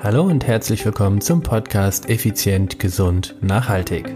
Hallo und herzlich willkommen zum Podcast Effizient, Gesund, Nachhaltig.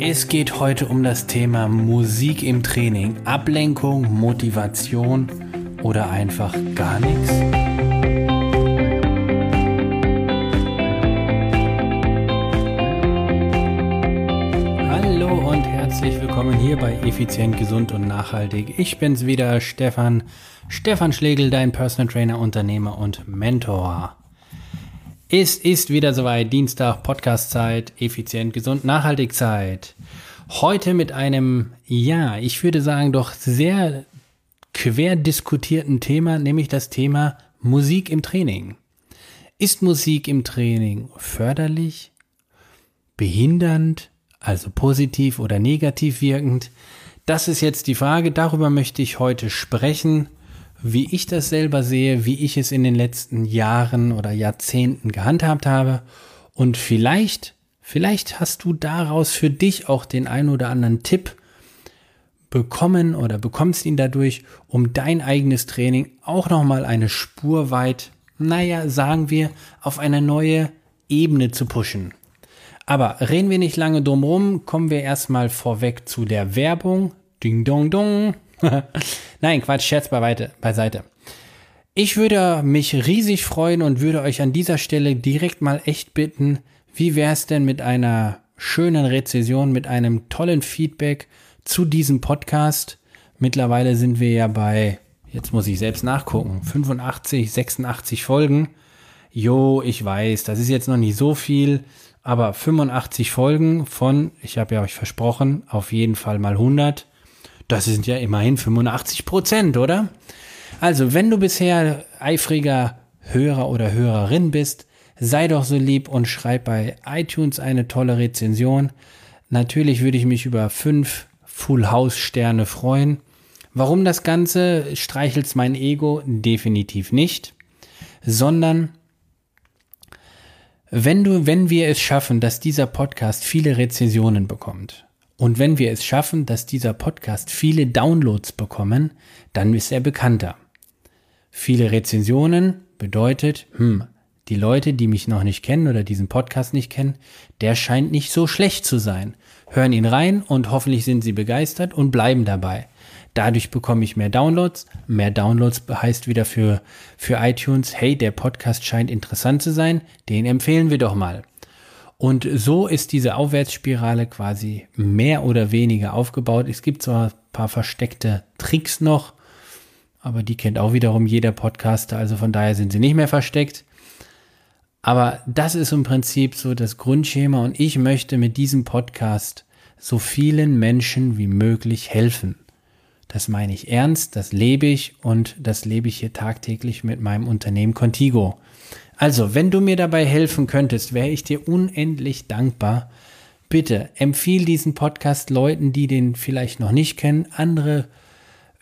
Es geht heute um das Thema Musik im Training, Ablenkung, Motivation oder einfach gar nichts. Hallo und herzlich willkommen hier bei Effizient, Gesund und Nachhaltig. Ich bin's wieder, Stefan Stefan Schlegel, dein Personal Trainer, Unternehmer und Mentor. Es ist wieder soweit, Dienstag, Podcastzeit, effizient, gesund, nachhaltig Zeit. Heute mit einem, ja, ich würde sagen, doch sehr quer diskutierten Thema, nämlich das Thema Musik im Training. Ist Musik im Training förderlich, behindernd, also positiv oder negativ wirkend? Das ist jetzt die Frage, darüber möchte ich heute sprechen wie ich das selber sehe, wie ich es in den letzten Jahren oder Jahrzehnten gehandhabt habe. Und vielleicht, vielleicht hast du daraus für dich auch den ein oder anderen Tipp bekommen oder bekommst ihn dadurch, um dein eigenes Training auch nochmal eine Spur weit, naja, sagen wir, auf eine neue Ebene zu pushen. Aber reden wir nicht lange drum rum, kommen wir erstmal vorweg zu der Werbung. Ding dong dong. Nein, Quatsch, Scherz beiseite. Ich würde mich riesig freuen und würde euch an dieser Stelle direkt mal echt bitten, wie wäre es denn mit einer schönen Rezession, mit einem tollen Feedback zu diesem Podcast? Mittlerweile sind wir ja bei, jetzt muss ich selbst nachgucken, 85, 86 Folgen. Jo, ich weiß, das ist jetzt noch nicht so viel, aber 85 Folgen von, ich habe ja euch versprochen, auf jeden Fall mal 100. Das sind ja immerhin 85 Prozent, oder? Also, wenn du bisher eifriger Hörer oder Hörerin bist, sei doch so lieb und schreib bei iTunes eine tolle Rezension. Natürlich würde ich mich über fünf Full House Sterne freuen. Warum das Ganze? Streichelt's mein Ego? Definitiv nicht. Sondern wenn du, wenn wir es schaffen, dass dieser Podcast viele Rezensionen bekommt, und wenn wir es schaffen, dass dieser Podcast viele Downloads bekommen, dann ist er bekannter. Viele Rezensionen bedeutet, hm, die Leute, die mich noch nicht kennen oder diesen Podcast nicht kennen, der scheint nicht so schlecht zu sein. Hören ihn rein und hoffentlich sind sie begeistert und bleiben dabei. Dadurch bekomme ich mehr Downloads. Mehr Downloads heißt wieder für, für iTunes, hey, der Podcast scheint interessant zu sein, den empfehlen wir doch mal. Und so ist diese Aufwärtsspirale quasi mehr oder weniger aufgebaut. Es gibt zwar ein paar versteckte Tricks noch, aber die kennt auch wiederum jeder Podcaster, also von daher sind sie nicht mehr versteckt. Aber das ist im Prinzip so das Grundschema und ich möchte mit diesem Podcast so vielen Menschen wie möglich helfen. Das meine ich ernst, das lebe ich und das lebe ich hier tagtäglich mit meinem Unternehmen Contigo. Also, wenn du mir dabei helfen könntest, wäre ich dir unendlich dankbar. Bitte empfiehl diesen Podcast Leuten, die den vielleicht noch nicht kennen, andere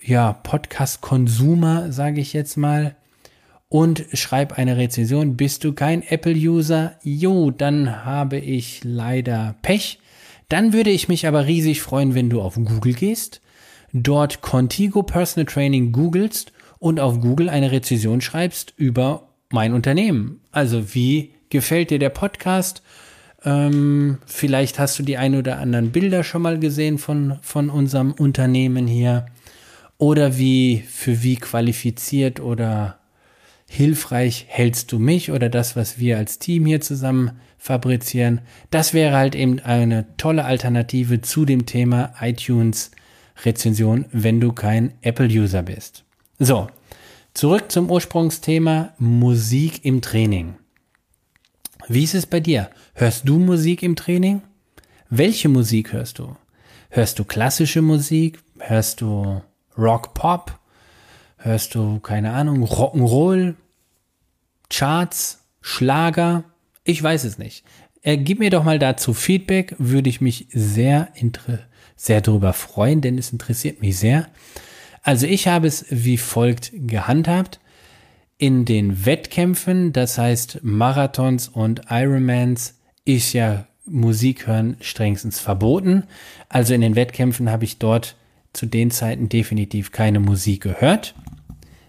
ja, Podcast-Konsumer, sage ich jetzt mal, und schreib eine Rezension. Bist du kein Apple-User? Jo, dann habe ich leider Pech. Dann würde ich mich aber riesig freuen, wenn du auf Google gehst, dort Contigo Personal Training googelst und auf Google eine Rezension schreibst über mein Unternehmen. Also wie gefällt dir der Podcast? Ähm, vielleicht hast du die ein oder anderen Bilder schon mal gesehen von, von unserem Unternehmen hier. Oder wie, für wie qualifiziert oder hilfreich hältst du mich oder das, was wir als Team hier zusammen fabrizieren. Das wäre halt eben eine tolle Alternative zu dem Thema iTunes Rezension, wenn du kein Apple-User bist. So, Zurück zum Ursprungsthema Musik im Training. Wie ist es bei dir? Hörst du Musik im Training? Welche Musik hörst du? Hörst du klassische Musik? Hörst du Rock Pop? Hörst du, keine Ahnung, Rock'n'Roll? Charts? Schlager? Ich weiß es nicht. Äh, gib mir doch mal dazu Feedback, würde ich mich sehr, sehr darüber freuen, denn es interessiert mich sehr. Also ich habe es wie folgt gehandhabt. In den Wettkämpfen, das heißt Marathons und Ironmans, ist ja Musik hören strengstens verboten. Also in den Wettkämpfen habe ich dort zu den Zeiten definitiv keine Musik gehört.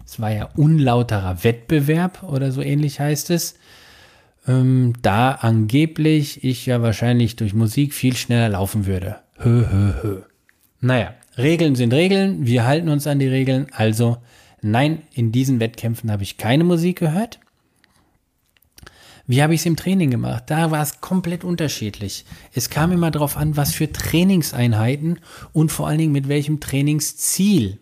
Es war ja unlauterer Wettbewerb oder so ähnlich heißt es. Ähm, da angeblich ich ja wahrscheinlich durch Musik viel schneller laufen würde. Hö, hö, hö. Naja, Regeln sind Regeln. Wir halten uns an die Regeln. Also, nein, in diesen Wettkämpfen habe ich keine Musik gehört. Wie habe ich es im Training gemacht? Da war es komplett unterschiedlich. Es kam immer darauf an, was für Trainingseinheiten und vor allen Dingen mit welchem Trainingsziel.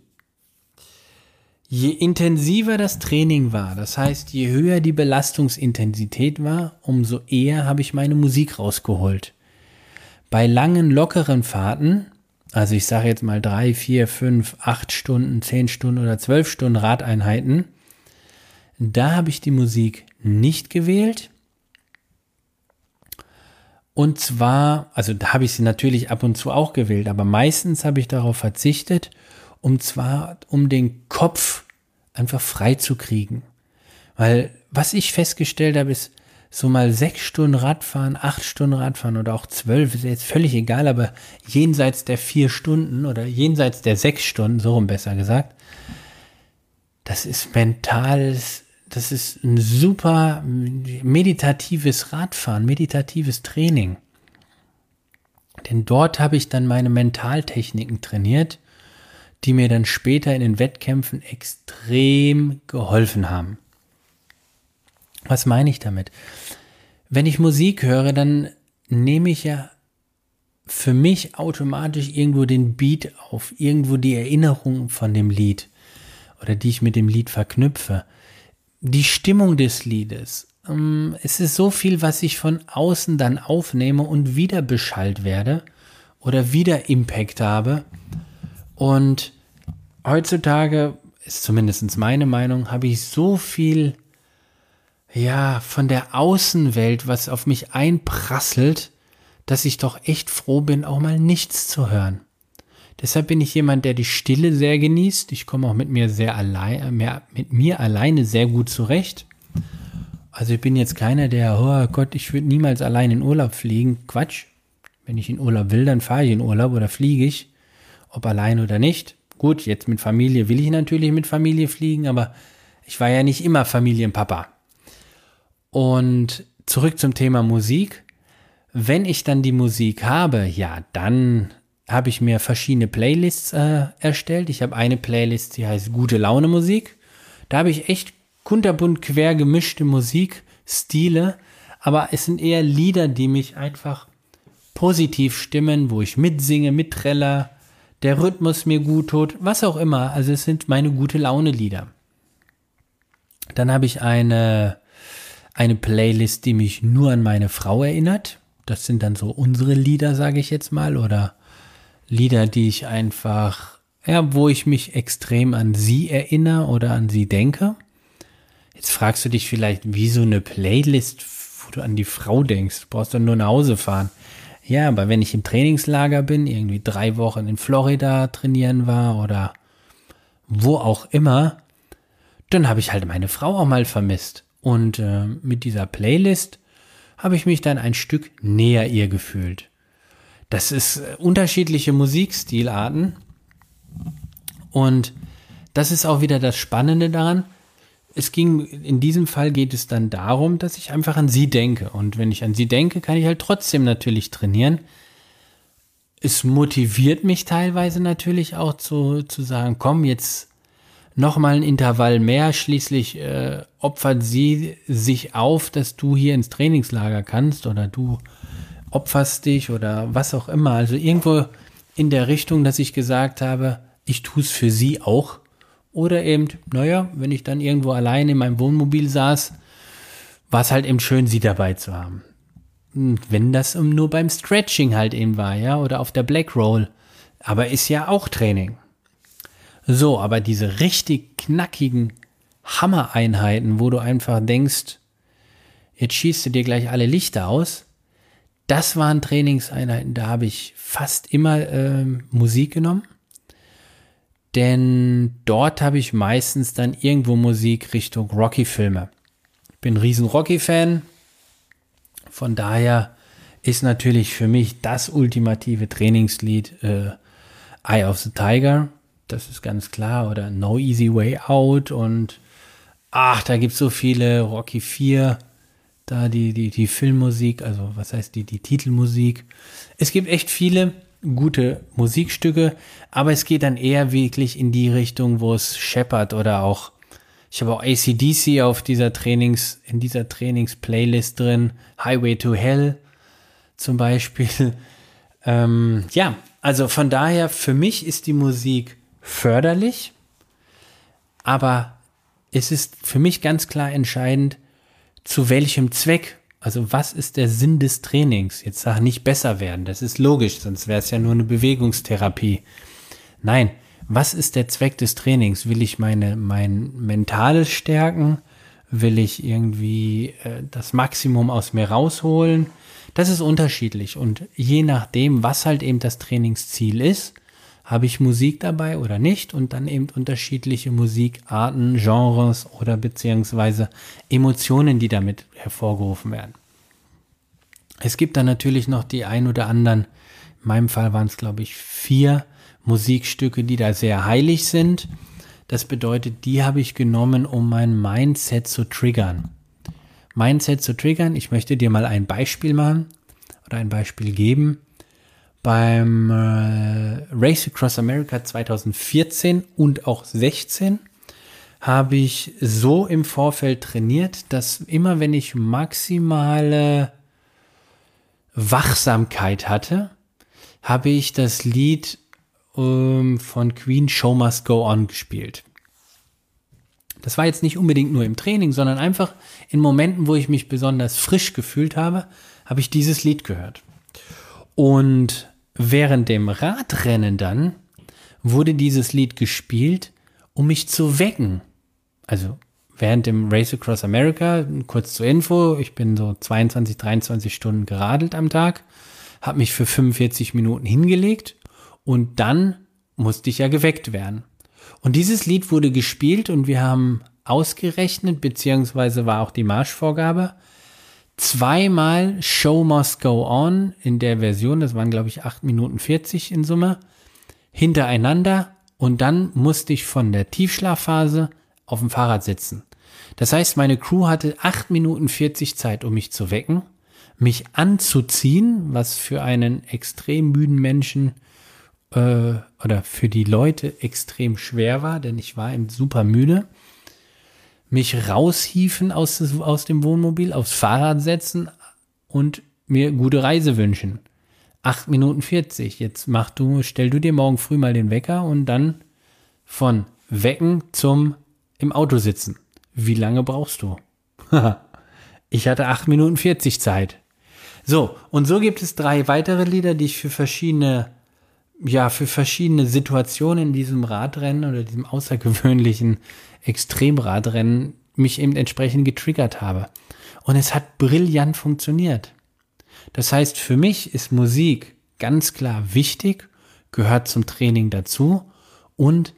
Je intensiver das Training war, das heißt, je höher die Belastungsintensität war, umso eher habe ich meine Musik rausgeholt. Bei langen, lockeren Fahrten, also ich sage jetzt mal drei, vier, fünf, acht Stunden, zehn Stunden oder zwölf Stunden Radeinheiten, da habe ich die Musik nicht gewählt. Und zwar, also da habe ich sie natürlich ab und zu auch gewählt, aber meistens habe ich darauf verzichtet, um zwar, um den Kopf einfach frei zu kriegen. Weil was ich festgestellt habe, ist, so mal sechs Stunden Radfahren, acht Stunden Radfahren oder auch zwölf, ist jetzt völlig egal, aber jenseits der vier Stunden oder jenseits der sechs Stunden, so rum besser gesagt, das ist mentales das ist ein super meditatives Radfahren, meditatives Training. Denn dort habe ich dann meine Mentaltechniken trainiert, die mir dann später in den Wettkämpfen extrem geholfen haben. Was meine ich damit? Wenn ich Musik höre, dann nehme ich ja für mich automatisch irgendwo den Beat auf, irgendwo die Erinnerung von dem Lied oder die ich mit dem Lied verknüpfe die Stimmung des Liedes. Ähm, es ist so viel, was ich von außen dann aufnehme und wieder beschallt werde oder wieder Impact habe. Und heutzutage ist zumindest meine Meinung, habe ich so viel, ja, von der Außenwelt, was auf mich einprasselt, dass ich doch echt froh bin, auch mal nichts zu hören. Deshalb bin ich jemand, der die Stille sehr genießt. Ich komme auch mit mir sehr allein, äh, mehr, mit mir alleine sehr gut zurecht. Also ich bin jetzt keiner, der, oh Gott, ich würde niemals allein in Urlaub fliegen. Quatsch. Wenn ich in Urlaub will, dann fahre ich in Urlaub oder fliege ich. Ob allein oder nicht. Gut, jetzt mit Familie will ich natürlich mit Familie fliegen, aber ich war ja nicht immer Familienpapa. Und zurück zum Thema Musik. Wenn ich dann die Musik habe, ja, dann habe ich mir verschiedene Playlists äh, erstellt. Ich habe eine Playlist, die heißt Gute Laune Musik. Da habe ich echt kunterbunt quer gemischte Musikstile, aber es sind eher Lieder, die mich einfach positiv stimmen, wo ich mitsinge, mittreller, der Rhythmus mir gut tut, was auch immer. Also es sind meine gute Laune Lieder. Dann habe ich eine, eine Playlist, die mich nur an meine Frau erinnert. Das sind dann so unsere Lieder, sage ich jetzt mal, oder Lieder, die ich einfach, ja, wo ich mich extrem an sie erinnere oder an sie denke. Jetzt fragst du dich vielleicht, wie so eine Playlist, wo du an die Frau denkst. Du brauchst dann nur nach Hause fahren. Ja, aber wenn ich im Trainingslager bin, irgendwie drei Wochen in Florida trainieren war oder wo auch immer, dann habe ich halt meine Frau auch mal vermisst. Und äh, mit dieser Playlist habe ich mich dann ein Stück näher ihr gefühlt. Das ist äh, unterschiedliche Musikstilarten. Und das ist auch wieder das Spannende daran. Es ging, in diesem Fall geht es dann darum, dass ich einfach an sie denke. Und wenn ich an sie denke, kann ich halt trotzdem natürlich trainieren. Es motiviert mich teilweise natürlich auch zu, zu sagen, komm, jetzt noch mal ein Intervall mehr. Schließlich äh, opfert sie sich auf, dass du hier ins Trainingslager kannst oder du opferst dich oder was auch immer. Also irgendwo in der Richtung, dass ich gesagt habe, ich tue es für sie auch. Oder eben, naja, wenn ich dann irgendwo allein in meinem Wohnmobil saß, war es halt eben schön, sie dabei zu haben. Und wenn das nur beim Stretching halt eben war, ja, oder auf der Black Roll. Aber ist ja auch Training. So, aber diese richtig knackigen Hammereinheiten, wo du einfach denkst, jetzt schießt du dir gleich alle Lichter aus, das waren Trainingseinheiten, da habe ich fast immer äh, Musik genommen. Denn dort habe ich meistens dann irgendwo Musik Richtung Rocky-Filme. Ich bin ein riesen Rocky-Fan. Von daher ist natürlich für mich das ultimative Trainingslied äh, Eye of the Tiger. Das ist ganz klar. Oder No Easy Way Out und ach, da gibt es so viele, Rocky 4, da die, die, die Filmmusik, also was heißt die, die Titelmusik. Es gibt echt viele gute Musikstücke, aber es geht dann eher wirklich in die Richtung, wo es scheppert oder auch, ich habe auch ACDC auf dieser Trainings, in dieser Trainings-Playlist drin, Highway to Hell zum Beispiel. Ähm, ja, also von daher, für mich ist die Musik förderlich, aber es ist für mich ganz klar entscheidend, zu welchem Zweck also was ist der Sinn des Trainings? Jetzt sag nicht besser werden, das ist logisch, sonst wäre es ja nur eine Bewegungstherapie. Nein, was ist der Zweck des Trainings? Will ich meine mein mentales stärken? Will ich irgendwie äh, das Maximum aus mir rausholen? Das ist unterschiedlich und je nachdem, was halt eben das Trainingsziel ist, habe ich Musik dabei oder nicht und dann eben unterschiedliche Musikarten, Genres oder beziehungsweise Emotionen, die damit hervorgerufen werden. Es gibt dann natürlich noch die ein oder anderen, in meinem Fall waren es glaube ich vier Musikstücke, die da sehr heilig sind. Das bedeutet, die habe ich genommen, um mein Mindset zu triggern. Mindset zu triggern, ich möchte dir mal ein Beispiel machen oder ein Beispiel geben beim äh, Race Across America 2014 und auch 16 habe ich so im Vorfeld trainiert, dass immer wenn ich maximale Wachsamkeit hatte, habe ich das Lied ähm, von Queen Show Must Go On gespielt. Das war jetzt nicht unbedingt nur im Training, sondern einfach in Momenten, wo ich mich besonders frisch gefühlt habe, habe ich dieses Lied gehört. Und Während dem Radrennen dann wurde dieses Lied gespielt, um mich zu wecken. Also während dem Race Across America, kurz zur Info, ich bin so 22, 23 Stunden geradelt am Tag, habe mich für 45 Minuten hingelegt und dann musste ich ja geweckt werden. Und dieses Lied wurde gespielt und wir haben ausgerechnet, beziehungsweise war auch die Marschvorgabe, zweimal Show Must Go On in der Version, das waren glaube ich 8 Minuten 40 in Summe, hintereinander und dann musste ich von der Tiefschlafphase auf dem Fahrrad sitzen. Das heißt, meine Crew hatte 8 Minuten 40 Zeit, um mich zu wecken, mich anzuziehen, was für einen extrem müden Menschen äh, oder für die Leute extrem schwer war, denn ich war eben super müde mich raushiefen aus, aus dem Wohnmobil, aufs Fahrrad setzen und mir gute Reise wünschen. Acht Minuten 40. Jetzt mach du, stell du dir morgen früh mal den Wecker und dann von Wecken zum im Auto sitzen. Wie lange brauchst du? ich hatte acht Minuten 40 Zeit. So, und so gibt es drei weitere Lieder, die ich für verschiedene, ja, für verschiedene Situationen in diesem Radrennen oder diesem außergewöhnlichen Extremradrennen mich eben entsprechend getriggert habe. Und es hat brillant funktioniert. Das heißt, für mich ist Musik ganz klar wichtig, gehört zum Training dazu und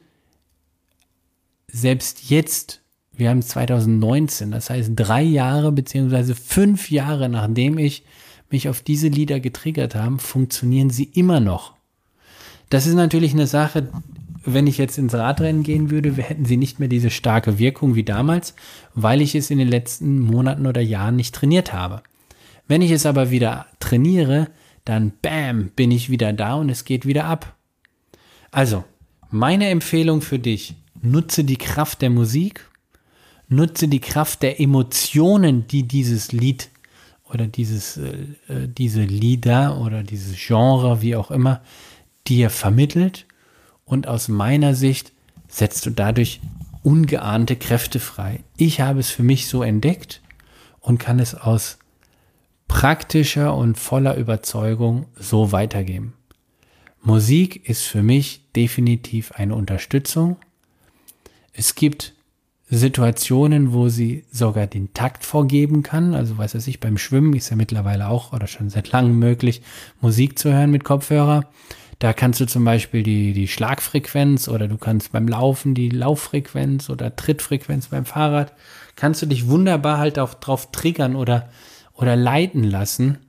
selbst jetzt, wir haben 2019, das heißt drei Jahre beziehungsweise fünf Jahre nachdem ich mich auf diese Lieder getriggert habe, funktionieren sie immer noch. Das ist natürlich eine Sache, wenn ich jetzt ins Radrennen gehen würde, hätten sie nicht mehr diese starke Wirkung wie damals, weil ich es in den letzten Monaten oder Jahren nicht trainiert habe. Wenn ich es aber wieder trainiere, dann bam, bin ich wieder da und es geht wieder ab. Also, meine Empfehlung für dich, nutze die Kraft der Musik, nutze die Kraft der Emotionen, die dieses Lied oder dieses, äh, äh diese Lieder oder dieses Genre, wie auch immer, dir vermittelt und aus meiner Sicht setzt du dadurch ungeahnte Kräfte frei. Ich habe es für mich so entdeckt und kann es aus praktischer und voller Überzeugung so weitergeben. Musik ist für mich definitiv eine Unterstützung. Es gibt Situationen, wo sie sogar den Takt vorgeben kann. Also weiß ich, beim Schwimmen ist ja mittlerweile auch oder schon seit langem möglich, Musik zu hören mit Kopfhörer. Da kannst du zum Beispiel die, die Schlagfrequenz oder du kannst beim Laufen die Lauffrequenz oder Trittfrequenz beim Fahrrad, kannst du dich wunderbar halt auch drauf triggern oder, oder leiten lassen,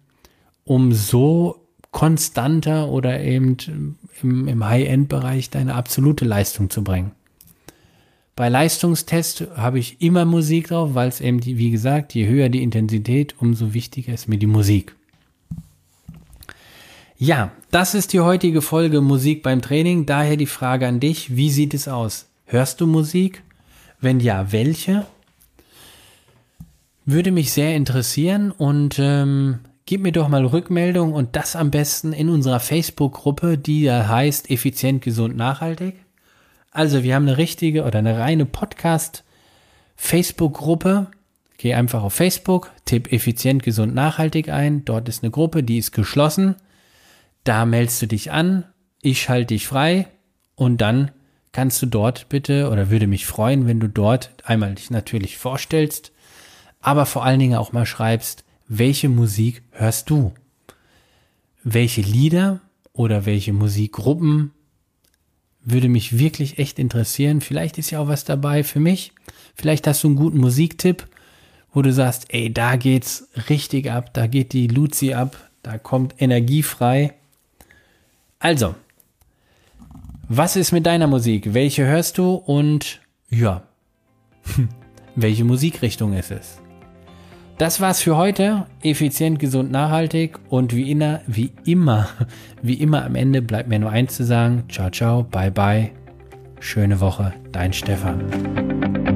um so konstanter oder eben im, im High-End-Bereich deine absolute Leistung zu bringen. Bei Leistungstest habe ich immer Musik drauf, weil es eben, die, wie gesagt, je höher die Intensität, umso wichtiger ist mir die Musik. Ja, das ist die heutige Folge Musik beim Training. Daher die Frage an dich, wie sieht es aus? Hörst du Musik? Wenn ja, welche? Würde mich sehr interessieren und ähm, gib mir doch mal Rückmeldung und das am besten in unserer Facebook-Gruppe, die da heißt Effizient, Gesund, Nachhaltig. Also wir haben eine richtige oder eine reine Podcast-Facebook-Gruppe. Geh einfach auf Facebook, tipp effizient, gesund, nachhaltig ein. Dort ist eine Gruppe, die ist geschlossen. Da meldest du dich an, ich schalte dich frei und dann kannst du dort bitte oder würde mich freuen, wenn du dort einmal dich natürlich vorstellst, aber vor allen Dingen auch mal schreibst, welche Musik hörst du? Welche Lieder oder welche Musikgruppen würde mich wirklich echt interessieren. Vielleicht ist ja auch was dabei für mich. Vielleicht hast du einen guten Musiktipp, wo du sagst, ey, da geht's richtig ab, da geht die Luzi ab, da kommt Energie frei. Also, was ist mit deiner Musik? Welche hörst du und ja, welche Musikrichtung ist es? Das war's für heute. Effizient, gesund, nachhaltig und wie immer, wie immer, wie immer am Ende bleibt mir nur eins zu sagen. Ciao, ciao, bye, bye. Schöne Woche, dein Stefan.